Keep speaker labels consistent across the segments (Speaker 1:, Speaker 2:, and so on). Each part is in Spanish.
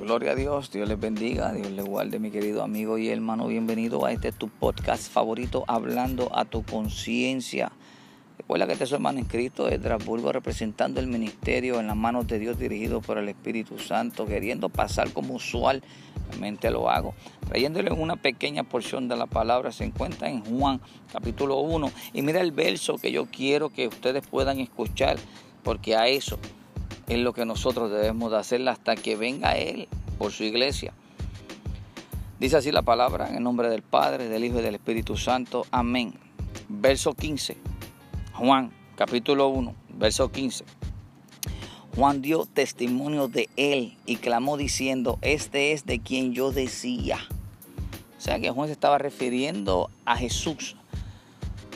Speaker 1: Gloria a Dios, Dios les bendiga, Dios les guarde, mi querido amigo y hermano. Bienvenido a este tu podcast favorito, hablando a tu conciencia. Recuerda que este es su hermano inscrito de Estrasburgo, representando el ministerio en las manos de Dios, dirigido por el Espíritu Santo, queriendo pasar como usualmente lo hago. Trayéndole una pequeña porción de la palabra, se encuentra en Juan capítulo 1. Y mira el verso que yo quiero que ustedes puedan escuchar, porque a eso es lo que nosotros debemos de hacer hasta que venga Él por su iglesia. Dice así la palabra en el nombre del Padre, del Hijo y del Espíritu Santo. Amén. Verso 15. Juan, capítulo 1, verso 15. Juan dio testimonio de él y clamó diciendo, este es de quien yo decía. O sea que Juan se estaba refiriendo a Jesús.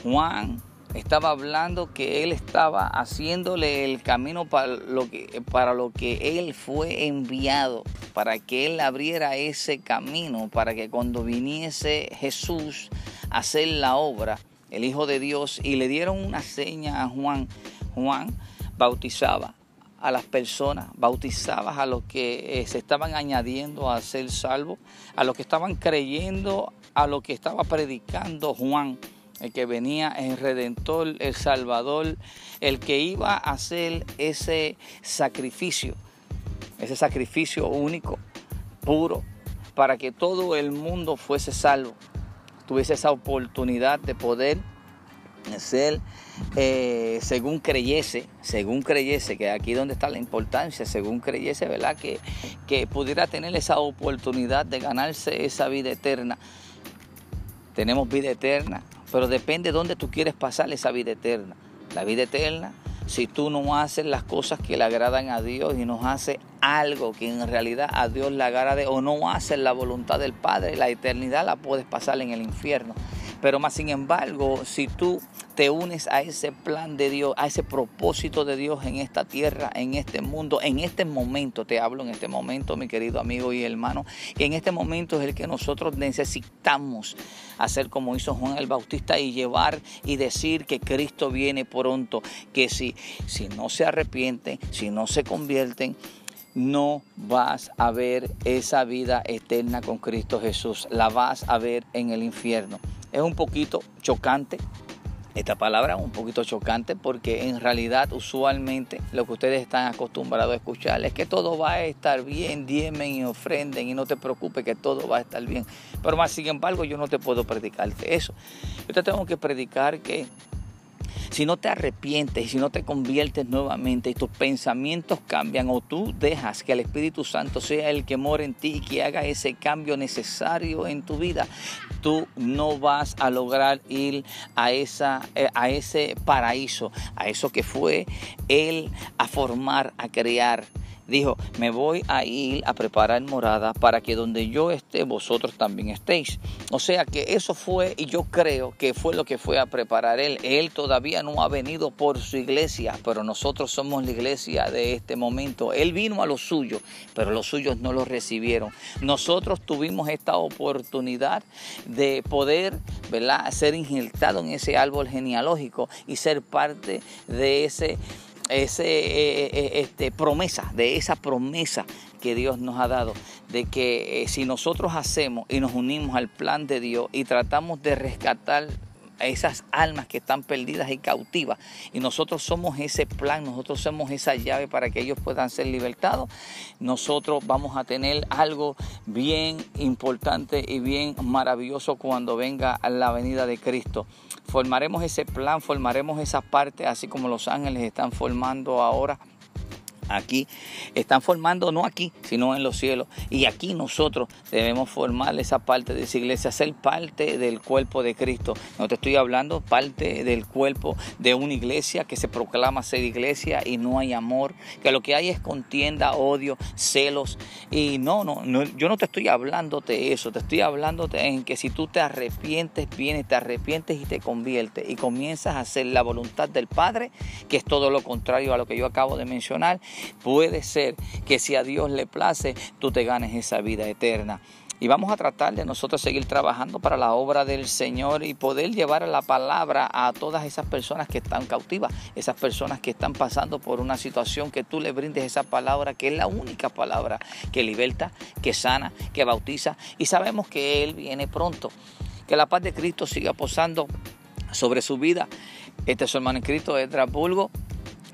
Speaker 1: Juan estaba hablando que él estaba haciéndole el camino para lo que, para lo que él fue enviado, para que él abriera ese camino, para que cuando viniese Jesús a hacer la obra, el Hijo de Dios, y le dieron una seña a Juan, Juan bautizaba a las personas, bautizaba a los que eh, se estaban añadiendo a ser salvos, a los que estaban creyendo, a lo que estaba predicando Juan el que venía el Redentor, el Salvador, el que iba a hacer ese sacrificio, ese sacrificio único, puro, para que todo el mundo fuese salvo, tuviese esa oportunidad de poder ser eh, según creyese, según creyese, que aquí donde está la importancia, según creyese, ¿verdad? Que, que pudiera tener esa oportunidad de ganarse esa vida eterna. Tenemos vida eterna, pero depende de dónde tú quieres pasar esa vida eterna. La vida eterna, si tú no haces las cosas que le agradan a Dios y no haces algo que en realidad a Dios le agrade o no haces la voluntad del Padre, la eternidad la puedes pasar en el infierno. Pero más sin embargo, si tú te unes a ese plan de Dios, a ese propósito de Dios en esta tierra, en este mundo, en este momento, te hablo en este momento, mi querido amigo y hermano, que en este momento es el que nosotros necesitamos hacer como hizo Juan el Bautista y llevar y decir que Cristo viene pronto, que si, si no se arrepienten, si no se convierten, no vas a ver esa vida eterna con Cristo Jesús, la vas a ver en el infierno es un poquito chocante. Esta palabra un poquito chocante porque en realidad usualmente lo que ustedes están acostumbrados a escuchar es que todo va a estar bien, diemen y ofrenden y no te preocupes que todo va a estar bien. Pero más sin embargo yo no te puedo predicarte eso. Yo te tengo que predicar que si no te arrepientes y si no te conviertes nuevamente y tus pensamientos cambian o tú dejas que el Espíritu Santo sea el que mora en ti y que haga ese cambio necesario en tu vida, tú no vas a lograr ir a, esa, eh, a ese paraíso, a eso que fue Él a formar, a crear dijo, me voy a ir a preparar morada para que donde yo esté, vosotros también estéis. O sea que eso fue, y yo creo que fue lo que fue a preparar él. Él todavía no ha venido por su iglesia, pero nosotros somos la iglesia de este momento. Él vino a los suyos, pero los suyos no lo recibieron. Nosotros tuvimos esta oportunidad de poder, ¿verdad?, ser injertado en ese árbol genealógico y ser parte de ese ese, eh, eh, este, promesa, de esa promesa que Dios nos ha dado, de que eh, si nosotros hacemos y nos unimos al plan de Dios y tratamos de rescatar esas almas que están perdidas y cautivas. Y nosotros somos ese plan, nosotros somos esa llave para que ellos puedan ser libertados. Nosotros vamos a tener algo bien importante y bien maravilloso cuando venga la venida de Cristo. Formaremos ese plan, formaremos esa parte, así como los ángeles están formando ahora aquí están formando, no aquí, sino en los cielos. Y aquí nosotros debemos formar esa parte de esa iglesia, ser parte del cuerpo de Cristo. No te estoy hablando parte del cuerpo de una iglesia que se proclama ser iglesia y no hay amor, que lo que hay es contienda, odio, celos. Y no, no, no yo no te estoy hablando de eso, te estoy hablando en que si tú te arrepientes, vienes, te arrepientes y te conviertes y comienzas a hacer la voluntad del Padre, que es todo lo contrario a lo que yo acabo de mencionar, Puede ser que si a Dios le place, tú te ganes esa vida eterna. Y vamos a tratar de nosotros seguir trabajando para la obra del Señor y poder llevar la palabra a todas esas personas que están cautivas, esas personas que están pasando por una situación, que tú le brindes esa palabra, que es la única palabra que liberta, que sana, que bautiza. Y sabemos que Él viene pronto. Que la paz de Cristo siga posando sobre su vida. Este es su hermano Cristo, Edras Bulgo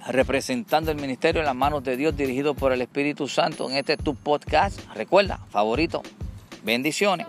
Speaker 1: representando el ministerio en las manos de Dios, dirigido por el Espíritu Santo en este tu podcast. Recuerda, favorito, Bendiciones.